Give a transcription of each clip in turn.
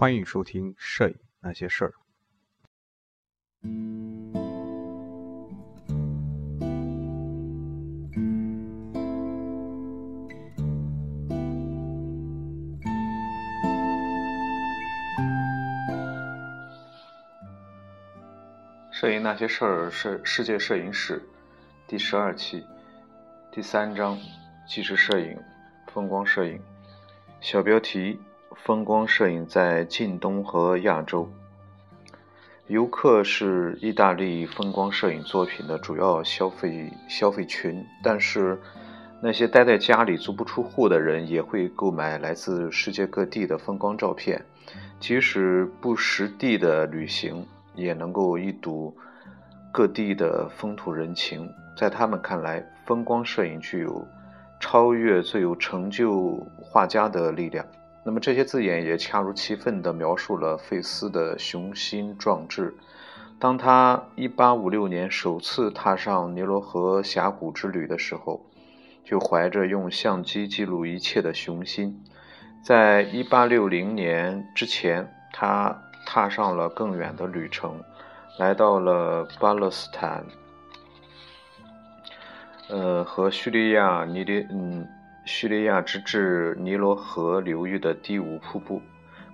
欢迎收听《摄影那些事儿》。摄影那些事儿是世界摄影史第十二期第三章：纪实摄影、风光摄影。小标题：风光摄影在近东和亚洲。游客是意大利风光摄影作品的主要消费消费群，但是那些待在家里足不出户的人也会购买来自世界各地的风光照片，即使不实地的旅行。也能够一睹各地的风土人情。在他们看来，风光摄影具有超越、最有成就画家的力量。那么，这些字眼也恰如其分地描述了费斯的雄心壮志。当他1856年首次踏上尼罗河峡谷之旅的时候，就怀着用相机记录一切的雄心。在1860年之前，他。踏上了更远的旅程，来到了巴勒斯坦，呃，和叙利亚尼利嗯，叙利亚直至尼罗河流域的第五瀑布，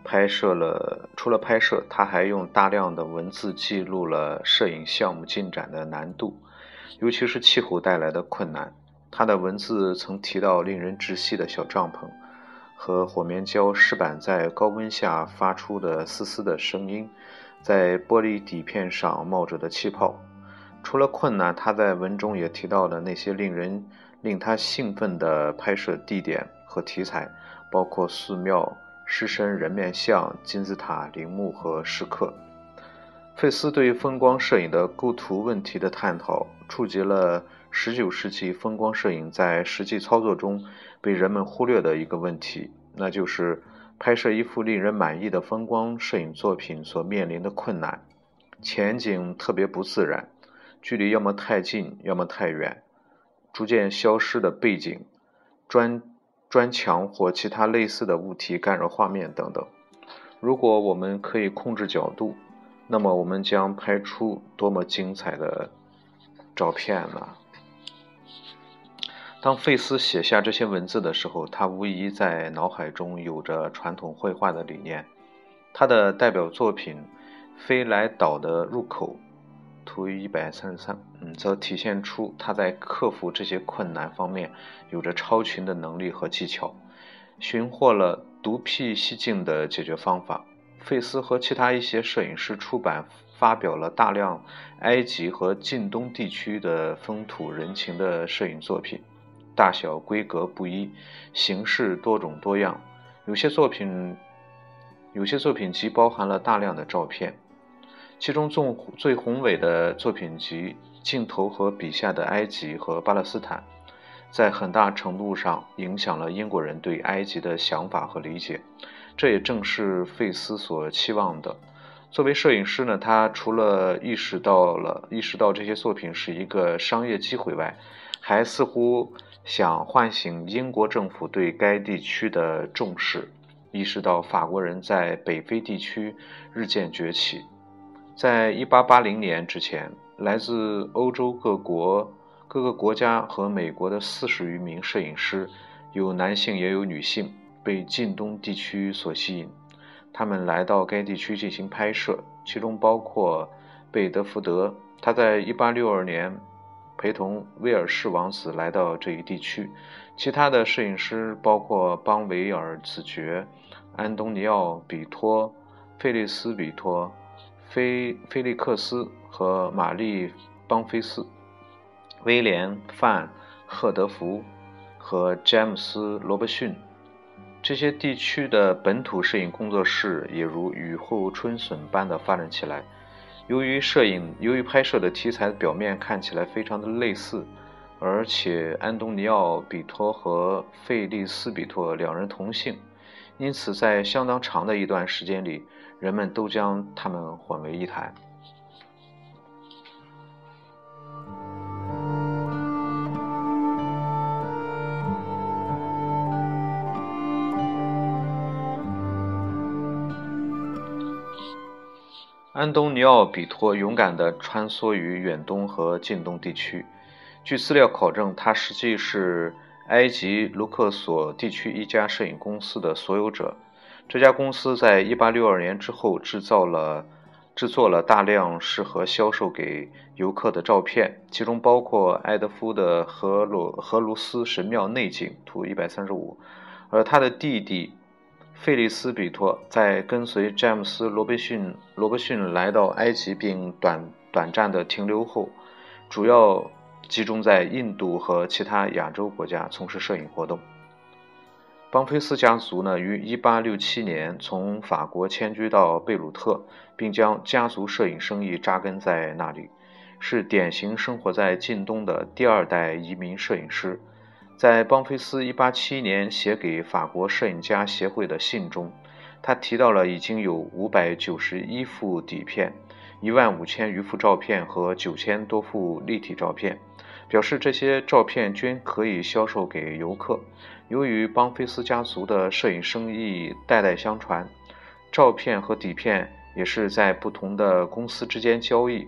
拍摄了。除了拍摄，他还用大量的文字记录了摄影项目进展的难度，尤其是气候带来的困难。他的文字曾提到令人窒息的小帐篷。和火棉胶湿板在高温下发出的嘶嘶的声音，在玻璃底片上冒着的气泡。除了困难，他在文中也提到了那些令人令他兴奋的拍摄地点和题材，包括寺庙、狮身人面像、金字塔、陵墓和石刻。费斯对风光摄影的构图问题的探讨，触及了19世纪风光摄影在实际操作中。被人们忽略的一个问题，那就是拍摄一幅令人满意的风光摄影作品所面临的困难：前景特别不自然，距离要么太近，要么太远，逐渐消失的背景、砖砖墙或其他类似的物体干扰画面等等。如果我们可以控制角度，那么我们将拍出多么精彩的照片呢？当费斯写下这些文字的时候，他无疑在脑海中有着传统绘画的理念。他的代表作品《飞来岛的入口》图一百三十三，嗯，则体现出他在克服这些困难方面有着超群的能力和技巧，寻获了独辟蹊径的解决方法。费斯和其他一些摄影师出版发表了大量埃及和近东地区的风土人情的摄影作品。大小规格不一，形式多种多样。有些作品，有些作品集包含了大量的照片。其中最最宏伟的作品集《镜头和笔下的埃及和巴勒斯坦》，在很大程度上影响了英国人对埃及的想法和理解。这也正是费斯所期望的。作为摄影师呢，他除了意识到了意识到这些作品是一个商业机会外，还似乎。想唤醒英国政府对该地区的重视，意识到法国人在北非地区日渐崛起。在1880年之前，来自欧洲各国、各个国家和美国的四十余名摄影师，有男性也有女性，被近东地区所吸引。他们来到该地区进行拍摄，其中包括贝德福德。他在1862年。陪同威尔士王子来到这一地区，其他的摄影师包括邦维尔子爵、安东尼奥·比托、费利斯·比托、菲菲利克斯和玛丽·邦菲斯、威廉·范·赫德福和詹姆斯·罗伯逊。这些地区的本土摄影工作室也如雨后春笋般的发展起来。由于摄影，由于拍摄的题材表面看起来非常的类似，而且安东尼奥·比托和费利斯·比托两人同姓，因此在相当长的一段时间里，人们都将他们混为一谈。安东尼奥·比托勇敢地穿梭于远东和近东地区。据资料考证，他实际是埃及卢克索地区一家摄影公司的所有者。这家公司在1862年之后制造了、制作了大量适合销售给游客的照片，其中包括埃德夫的荷鲁荷鲁斯神庙内景（图 135），而他的弟弟。费利斯·比托在跟随詹姆斯·罗伯逊罗伯逊来到埃及并短短暂的停留后，主要集中在印度和其他亚洲国家从事摄影活动。邦菲斯家族呢，于1867年从法国迁居到贝鲁特，并将家族摄影生意扎根在那里，是典型生活在近东的第二代移民摄影师。在邦菲斯1871年写给法国摄影家协会的信中，他提到了已经有591幅底片、1万五千余幅照片和九千多幅立体照片，表示这些照片均可以销售给游客。由于邦菲斯家族的摄影生意代代相传，照片和底片也是在不同的公司之间交易，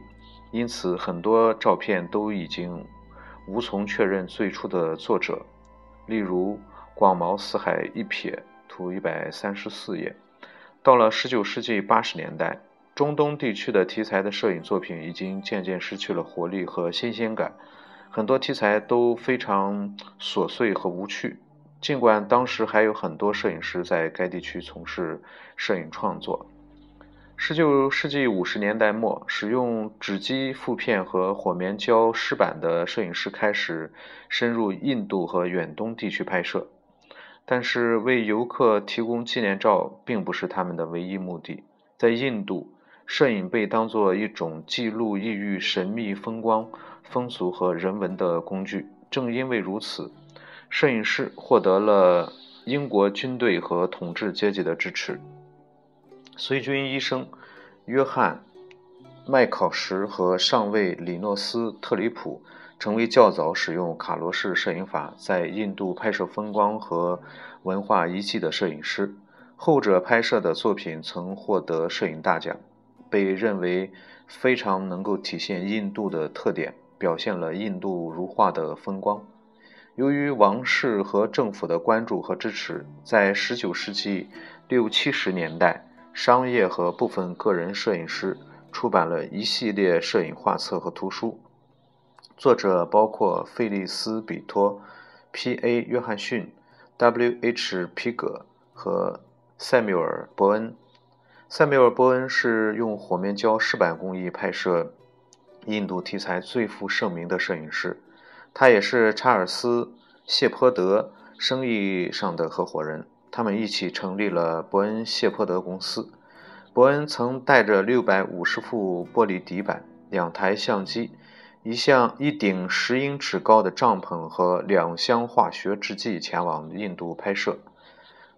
因此很多照片都已经。无从确认最初的作者，例如“广袤四海一瞥”图一百三十四页。到了十九世纪八十年代，中东地区的题材的摄影作品已经渐渐失去了活力和新鲜感，很多题材都非常琐碎和无趣。尽管当时还有很多摄影师在该地区从事摄影创作。十九世纪五十年代末，使用纸基负片和火棉胶湿板的摄影师开始深入印度和远东地区拍摄，但是为游客提供纪念照并不是他们的唯一目的。在印度，摄影被当作一种记录异域神秘风光、风俗和人文的工具。正因为如此，摄影师获得了英国军队和统治阶级的支持。随军医生约翰·麦考什和上尉里诺斯·特里普成为较早使用卡罗式摄影法在印度拍摄风光和文化遗迹的摄影师。后者拍摄的作品曾获得摄影大奖，被认为非常能够体现印度的特点，表现了印度如画的风光。由于王室和政府的关注和支持，在19世纪六七十年代。商业和部分个人摄影师出版了一系列摄影画册和图书，作者包括费利斯·比托、P.A. 约翰逊、W.H. 皮格和塞缪尔·伯恩。塞缪尔·伯恩是用火面胶湿板工艺拍摄印度题材最负盛名的摄影师，他也是查尔斯·谢泼德生意上的合伙人。他们一起成立了伯恩谢泼德公司。伯恩曾带着六百五十副玻璃底板、两台相机、一项一顶十英尺高的帐篷和两箱化学制剂前往印度拍摄。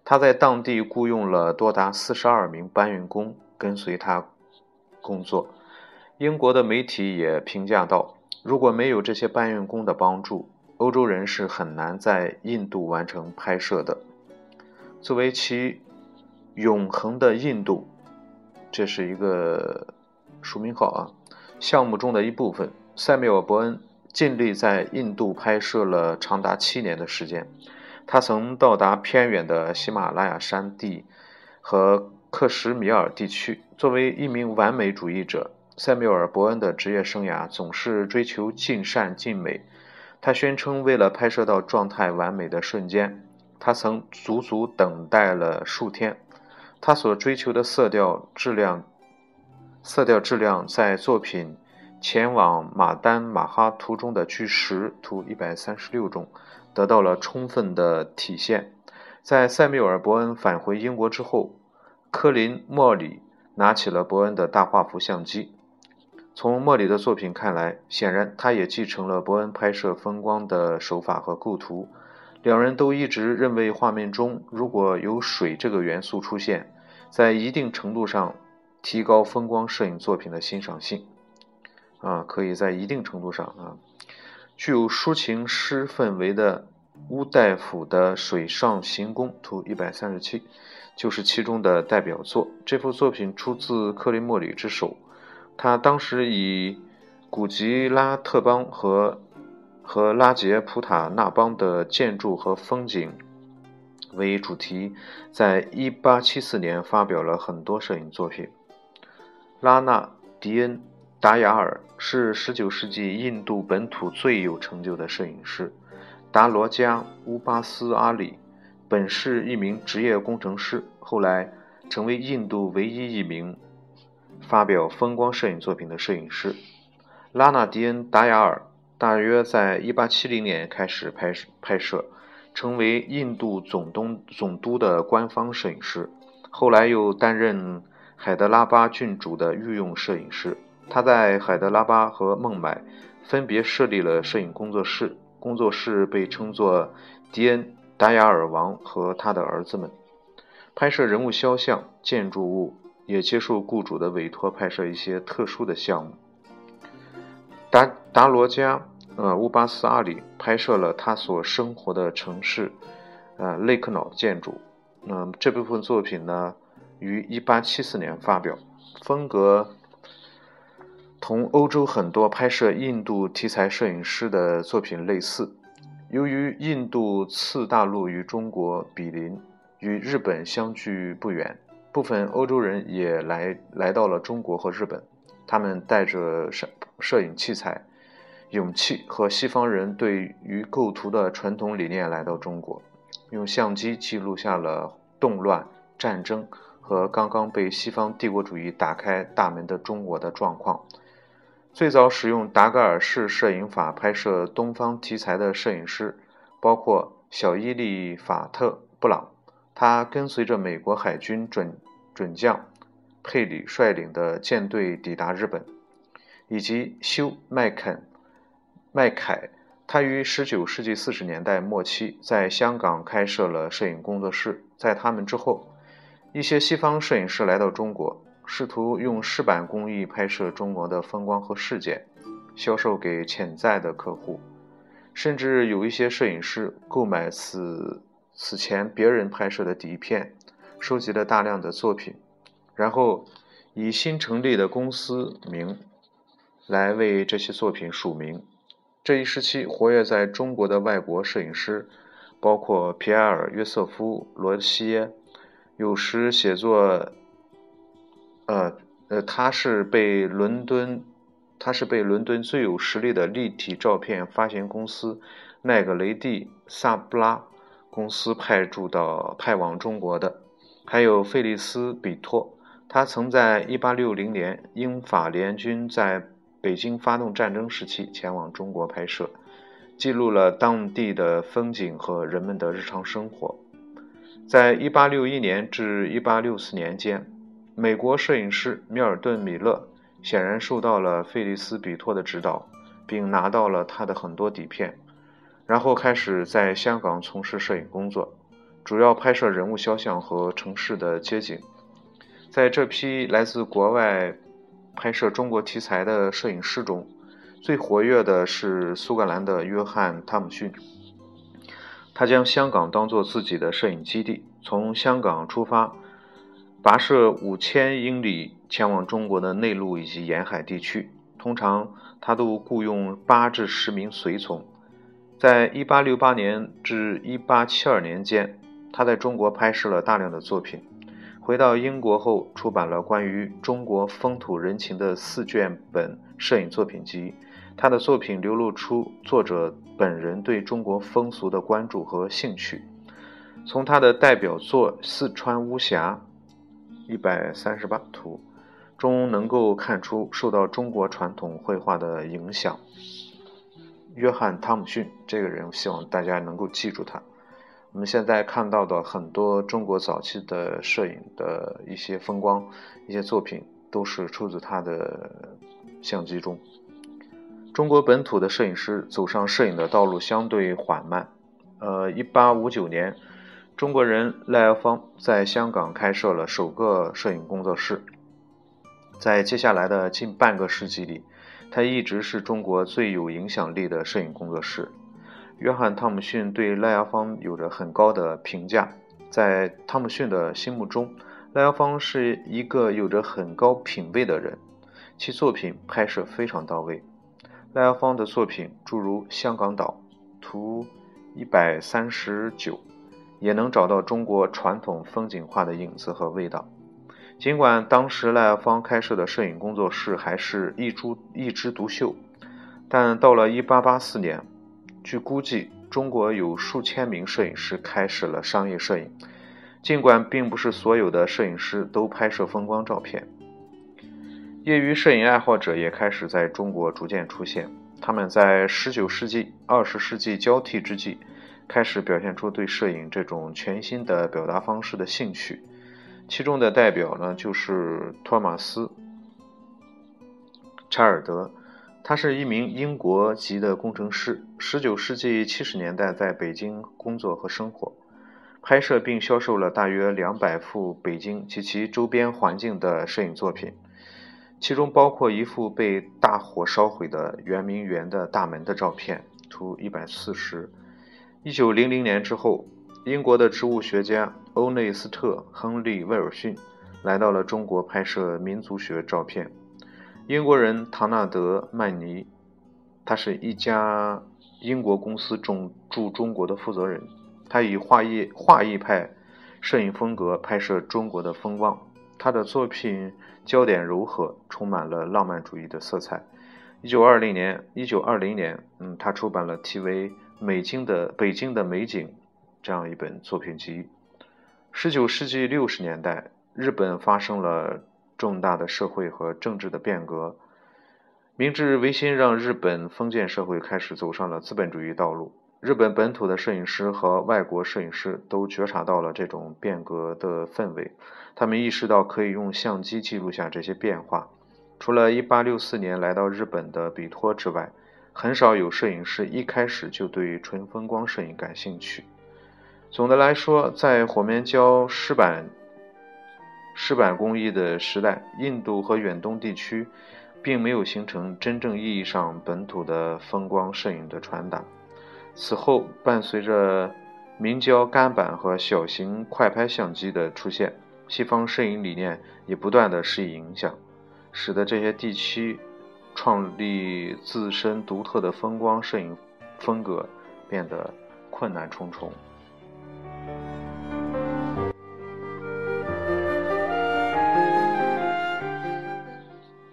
他在当地雇佣了多达四十二名搬运工跟随他工作。英国的媒体也评价道：“如果没有这些搬运工的帮助，欧洲人是很难在印度完成拍摄的。”作为其永恒的印度，这是一个署名号啊。项目中的一部分，塞缪尔·伯恩尽力在印度拍摄了长达七年的时间。他曾到达偏远的喜马拉雅山地和克什米尔地区。作为一名完美主义者，塞缪尔·伯恩的职业生涯总是追求尽善尽美。他宣称，为了拍摄到状态完美的瞬间。他曾足足等待了数天，他所追求的色调质量，色调质量在作品《前往马丹马哈图》中的巨石图一百三十六中得到了充分的体现。在塞缪尔·伯恩返回英国之后，科林·莫里拿起了伯恩的大画幅相机。从莫里的作品看来，显然他也继承了伯恩拍摄风光的手法和构图。两人都一直认为，画面中如果有水这个元素出现，在一定程度上提高风光摄影作品的欣赏性。啊，可以在一定程度上啊，具有抒情诗氛围的乌代府的《水上行宫》图一百三十七，就是其中的代表作。这幅作品出自克林莫里之手。他当时以古吉拉特邦和和拉杰普塔纳邦的建筑和风景为主题，在1874年发表了很多摄影作品。拉纳迪恩达雅尔是19世纪印度本土最有成就的摄影师。达罗加乌巴斯阿里本是一名职业工程师，后来成为印度唯一一名。发表风光摄影作品的摄影师拉纳迪恩达雅尔，大约在1870年开始拍拍摄，成为印度总东总督的官方摄影师。后来又担任海德拉巴郡主的御用摄影师。他在海德拉巴和孟买分别设立了摄影工作室，工作室被称作迪恩达雅尔王和他的儿子们，拍摄人物肖像、建筑物。也接受雇主的委托拍摄一些特殊的项目。达达罗加，呃，乌巴斯阿里拍摄了他所生活的城市，呃，雷克瑙建筑。嗯，这部分作品呢，于1874年发表，风格同欧洲很多拍摄印度题材摄影师的作品类似。由于印度次大陆与中国比邻，与日本相距不远。部分欧洲人也来来到了中国和日本，他们带着摄摄影器材、勇气和西方人对于构图的传统理念来到中国，用相机记录下了动乱、战争和刚刚被西方帝国主义打开大门的中国的状况。最早使用达盖尔式摄影法拍摄东方题材的摄影师，包括小伊利法特布朗。他跟随着美国海军准准将佩里率领的舰队抵达日本，以及休麦肯麦凯。他于19世纪40年代末期在香港开设了摄影工作室。在他们之后，一些西方摄影师来到中国，试图用湿板工艺拍摄中国的风光和事件，销售给潜在的客户。甚至有一些摄影师购买此。此前别人拍摄的底片，收集了大量的作品，然后以新成立的公司名来为这些作品署名。这一时期活跃在中国的外国摄影师，包括皮埃尔·约瑟夫·罗西耶，有时写作，呃呃，他是被伦敦，他是被伦敦最有实力的立体照片发行公司奈格雷蒂萨布拉。公司派驻到派往中国的，还有费利斯·比托。他曾在1860年英法联军在北京发动战争时期前往中国拍摄，记录了当地的风景和人们的日常生活。在1861年至1864年间，美国摄影师米尔顿·米勒显然受到了费利斯·比托的指导，并拿到了他的很多底片。然后开始在香港从事摄影工作，主要拍摄人物肖像和城市的街景。在这批来自国外拍摄中国题材的摄影师中，最活跃的是苏格兰的约翰·汤姆逊。他将香港当作自己的摄影基地，从香港出发，跋涉五千英里前往中国的内陆以及沿海地区。通常，他都雇佣八至十名随从。在1868年至1872年间，他在中国拍摄了大量的作品。回到英国后，出版了关于中国风土人情的四卷本摄影作品集。他的作品流露出作者本人对中国风俗的关注和兴趣。从他的代表作《四川巫峡》（138 图）中，能够看出受到中国传统绘画的影响。约翰·汤姆逊这个人，希望大家能够记住他。我们现在看到的很多中国早期的摄影的一些风光、一些作品，都是出自他的相机中。中国本土的摄影师走上摄影的道路相对缓慢。呃，1859年，中国人赖耀芳在香港开设了首个摄影工作室。在接下来的近半个世纪里，他一直是中国最有影响力的摄影工作室。约翰·汤姆逊对赖亚芳有着很高的评价。在汤姆逊的心目中，赖亚芳是一个有着很高品位的人。其作品拍摄非常到位。赖耀芳的作品，诸如《香港岛》图一百三十九，也能找到中国传统风景画的影子和味道。尽管当时赖尔芳开设的摄影工作室还是一株一枝独秀，但到了1884年，据估计，中国有数千名摄影师开始了商业摄影。尽管并不是所有的摄影师都拍摄风光照片，业余摄影爱好者也开始在中国逐渐出现。他们在19世纪、20世纪交替之际，开始表现出对摄影这种全新的表达方式的兴趣。其中的代表呢，就是托马斯·查尔德，他是一名英国籍的工程师。19世纪70年代在北京工作和生活，拍摄并销售了大约200幅北京及其周边环境的摄影作品，其中包括一幅被大火烧毁的圆明园的大门的照片，图140。1900年之后。英国的植物学家欧内斯特·亨利·威尔逊来到了中国拍摄民族学照片。英国人唐纳德·曼尼，他是一家英国公司中驻中国的负责人。他以画意画意派摄影风格拍摄中国的风光。他的作品焦点柔和，充满了浪漫主义的色彩。一九二零年，一九二零年，嗯，他出版了题为《美京的北京的美景》。这样一本作品集。十九世纪六十年代，日本发生了重大的社会和政治的变革。明治维新让日本封建社会开始走上了资本主义道路。日本本土的摄影师和外国摄影师都觉察到了这种变革的氛围，他们意识到可以用相机记录下这些变化。除了一八六四年来到日本的比托之外，很少有摄影师一开始就对纯风光摄影感兴趣。总的来说，在火棉胶湿板湿板工艺的时代，印度和远东地区并没有形成真正意义上本土的风光摄影的传达。此后，伴随着明胶干板和小型快拍相机的出现，西方摄影理念也不断的施以影响，使得这些地区创立自身独特的风光摄影风格变得困难重重。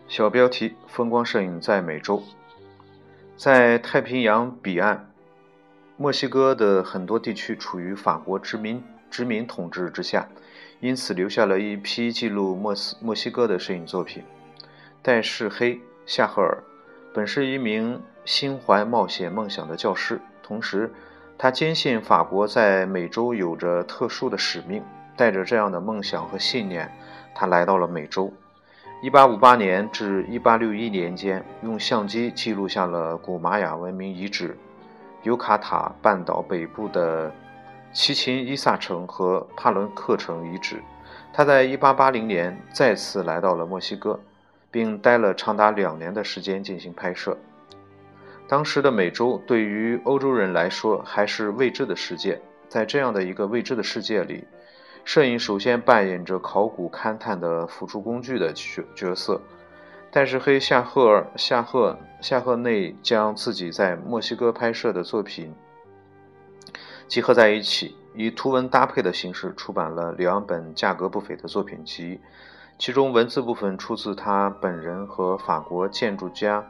小标题：风光摄影在美洲，在太平洋彼岸，墨西哥的很多地区处于法国殖民殖民统治之下，因此留下了一批记录墨斯墨西哥的摄影作品。戴世黑夏赫尔本是一名心怀冒险梦想的教师，同时他坚信法国在美洲有着特殊的使命。带着这样的梦想和信念，他来到了美洲。1858年至1861年间，用相机记录下了古玛雅文明遗址、尤卡塔半岛北部的奇琴伊萨城和帕伦克城遗址。他在1880年再次来到了墨西哥，并待了长达两年的时间进行拍摄。当时的美洲对于欧洲人来说还是未知的世界，在这样的一个未知的世界里。摄影首先扮演着考古勘探的辅助工具的角角色。戴世黑夏赫夏赫夏赫内将自己在墨西哥拍摄的作品集合在一起，以图文搭配的形式出版了两本价格不菲的作品集。其中文字部分出自他本人和法国建筑家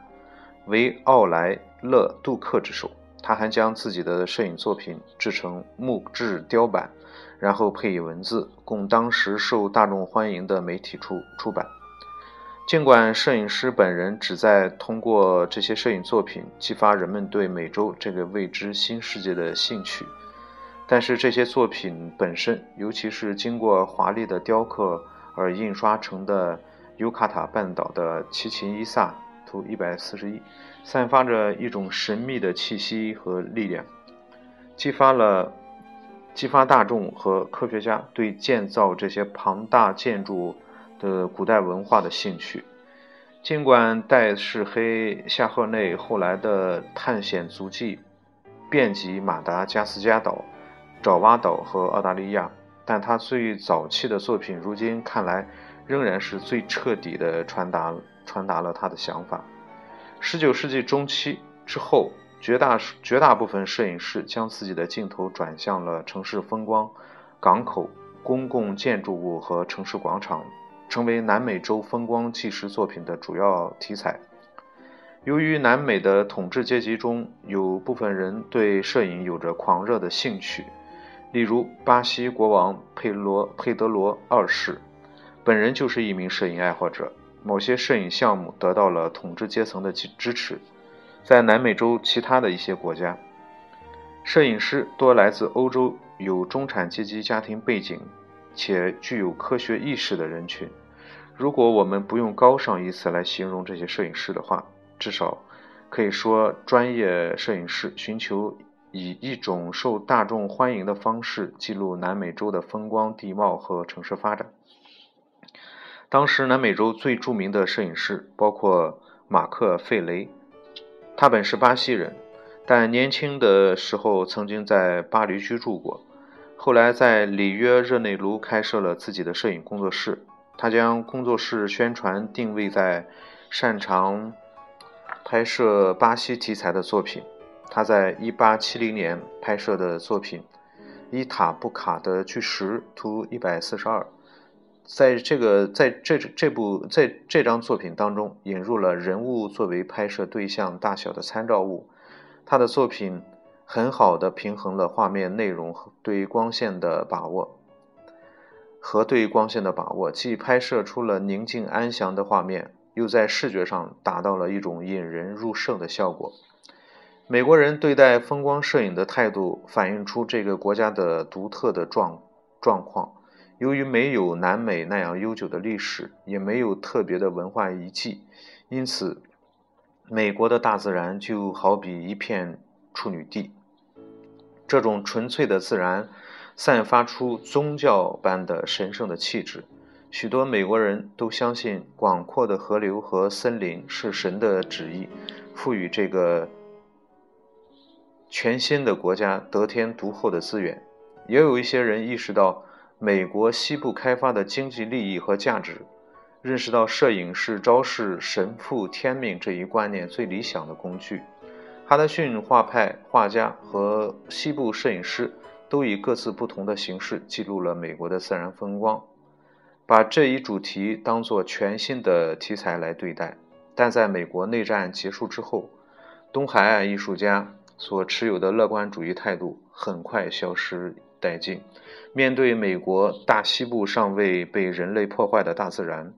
维奥莱勒杜克之手。他还将自己的摄影作品制成木质雕版。然后配以文字，供当时受大众欢迎的媒体出出版。尽管摄影师本人旨在通过这些摄影作品激发人们对美洲这个未知新世界的兴趣，但是这些作品本身，尤其是经过华丽的雕刻而印刷成的尤卡塔半岛的奇琴伊萨图一百四十一，散发着一种神秘的气息和力量，激发了。激发大众和科学家对建造这些庞大建筑的古代文化的兴趣。尽管戴世黑夏赫内后来的探险足迹遍及马达加斯加岛、爪哇岛和澳大利亚，但他最早期的作品如今看来仍然是最彻底的传达传达了他的想法。十九世纪中期之后，绝大绝大部分摄影师将自己的镜头转向了城市风光、港口、公共建筑物和城市广场，成为南美洲风光纪实作品的主要题材。由于南美的统治阶级中有部分人对摄影有着狂热的兴趣，例如巴西国王佩罗佩德罗二世，本人就是一名摄影爱好者。某些摄影项目得到了统治阶层的支持。在南美洲其他的一些国家，摄影师多来自欧洲，有中产阶级家庭背景且具有科学意识的人群。如果我们不用“高尚”一词来形容这些摄影师的话，至少可以说，专业摄影师寻求以一种受大众欢迎的方式记录南美洲的风光、地貌和城市发展。当时，南美洲最著名的摄影师包括马克·费雷，他本是巴西人，但年轻的时候曾经在巴黎居住过，后来在里约热内卢开设了自己的摄影工作室。他将工作室宣传定位在擅长。拍摄巴西题材的作品，他在1870年拍摄的作品《伊塔布卡的巨石》图142，在这个在这这部在这张作品当中引入了人物作为拍摄对象大小的参照物。他的作品很好的平衡了画面内容和对光线的把握，和对光线的把握，既拍摄出了宁静安详的画面。又在视觉上达到了一种引人入胜的效果。美国人对待风光摄影的态度，反映出这个国家的独特的状状况。由于没有南美那样悠久的历史，也没有特别的文化遗迹，因此，美国的大自然就好比一片处女地。这种纯粹的自然，散发出宗教般的神圣的气质。许多美国人都相信，广阔的河流和森林是神的旨意，赋予这个全新的国家得天独厚的资源。也有一些人意识到美国西部开发的经济利益和价值，认识到摄影是昭示神父天命这一观念最理想的工具。哈德逊画派画家和西部摄影师都以各自不同的形式记录了美国的自然风光。把这一主题当作全新的题材来对待，但在美国内战结束之后，东海岸艺术家所持有的乐观主义态度很快消失殆尽。面对美国大西部尚未被人类破坏的大自然，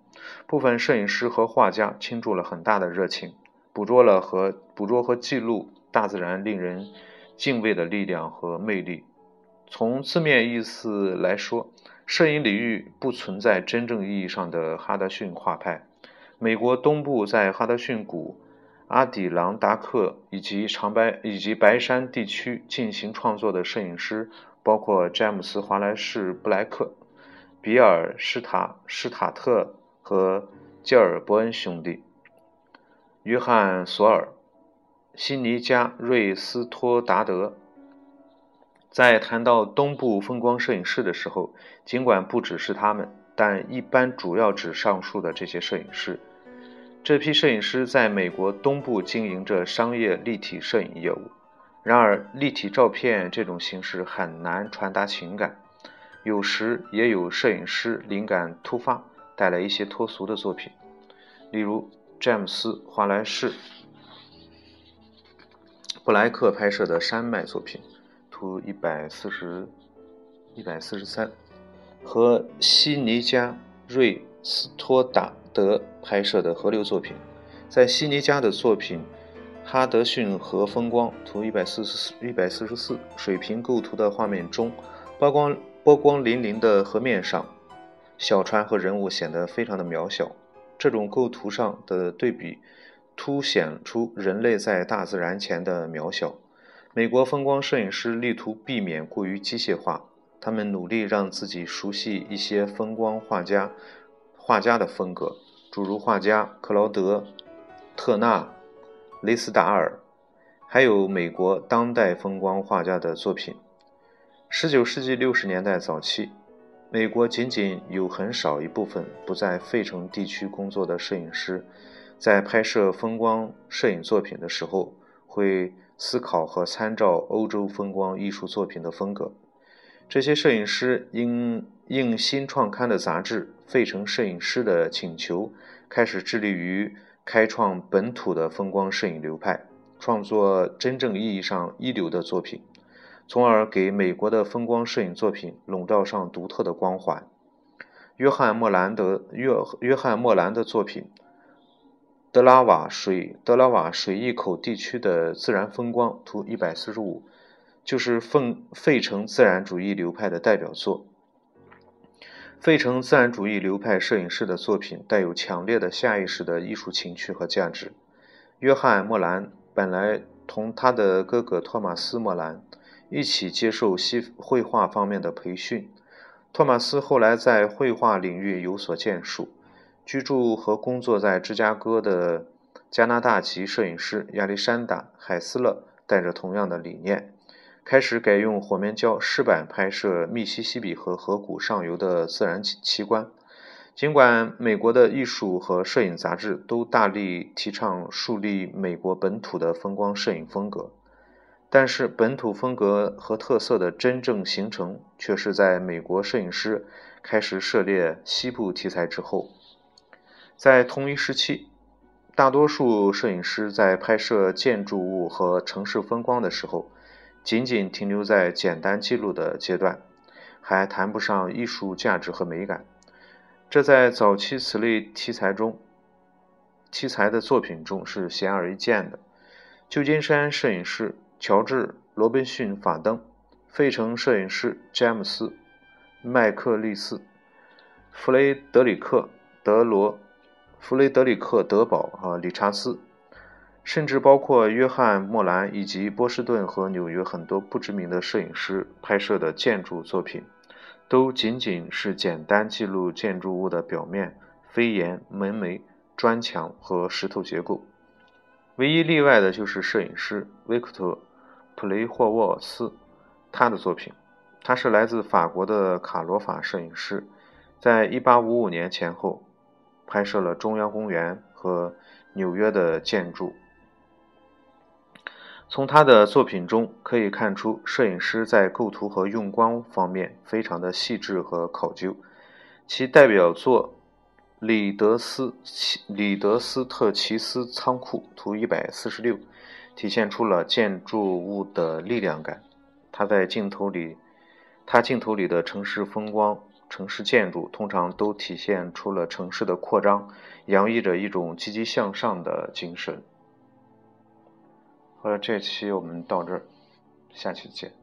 部分摄影师和画家倾注了很大的热情，捕捉了和捕捉和记录大自然令人敬畏的力量和魅力。从字面意思来说，摄影领域不存在真正意义上的哈德逊画派。美国东部在哈德逊谷、阿底朗达克以及长白以及白山地区进行创作的摄影师包括詹姆斯·华莱士·布莱克、比尔·施塔施塔特和吉尔伯恩兄弟、约翰·索尔、悉尼加·瑞斯托达德。在谈到东部风光摄影师的时候，尽管不只是他们，但一般主要指上述的这些摄影师。这批摄影师在美国东部经营着商业立体摄影业务。然而，立体照片这种形式很难传达情感，有时也有摄影师灵感突发，带来一些脱俗的作品，例如詹姆斯·华莱士·布莱克拍摄的山脉作品。图一百四十，一百四十三，和悉尼加瑞斯托达德拍摄的河流作品，在悉尼加的作品《哈德逊河风光》图一百四十四，一百四十四水平构图的画面中，波光波光粼粼的河面上，小船和人物显得非常的渺小。这种构图上的对比，凸显出人类在大自然前的渺小。美国风光摄影师力图避免过于机械化，他们努力让自己熟悉一些风光画家画家的风格，诸如画家克劳德·特纳、雷斯达尔，还有美国当代风光画家的作品。十九世纪六十年代早期，美国仅仅有很少一部分不在费城地区工作的摄影师，在拍摄风光摄影作品的时候，会思考和参照欧洲风光艺术作品的风格。这些摄影师应应新创刊的杂志《费城摄影师》的请求，开始致力于开创本土的风光摄影流派，创作真正意义上一流的作品，从而给美国的风光摄影作品笼罩上独特的光环。约翰·莫兰德约约翰·莫兰的作品《德拉瓦水德拉瓦水一口地区的自然风光》图一百四十五。就是费费城自然主义流派的代表作。费城自然主义流派摄影师的作品带有强烈的下意识的艺术情趣和价值。约翰·莫兰本来同他的哥哥托马斯·莫兰一起接受西绘画方面的培训。托马斯后来在绘画领域有所建树，居住和工作在芝加哥的加拿大籍摄影师亚历山大·海斯勒带着同样的理念。开始改用火面胶湿板拍摄密西西比河河谷上游的自然奇观。尽管美国的艺术和摄影杂志都大力提倡树立美国本土的风光摄影风格，但是本土风格和特色的真正形成却是在美国摄影师开始涉猎西部题材之后。在同一时期，大多数摄影师在拍摄建筑物和城市风光的时候。仅仅停留在简单记录的阶段，还谈不上艺术价值和美感。这在早期此类题材中，题材的作品中是显而易见的。旧金山摄影师乔治·罗宾逊·法登，费城摄影师詹姆斯·麦克利斯，弗雷德里克·德罗，弗雷德里克·德堡和理查斯。甚至包括约翰·莫兰以及波士顿和纽约很多不知名的摄影师拍摄的建筑作品，都仅仅是简单记录建筑物的表面、飞檐、门楣、砖墙和石头结构。唯一例外的就是摄影师维克托·普雷霍沃斯，他的作品。他是来自法国的卡罗法摄影师，在1855年前后拍摄了中央公园和纽约的建筑。从他的作品中可以看出，摄影师在构图和用光方面非常的细致和考究。其代表作《里德斯奇里德斯特奇斯仓库》图一百四十六，体现出了建筑物的力量感。他在镜头里，他镜头里的城市风光、城市建筑通常都体现出了城市的扩张，洋溢着一种积极向上的精神。好了，这期我们到这儿，下期见。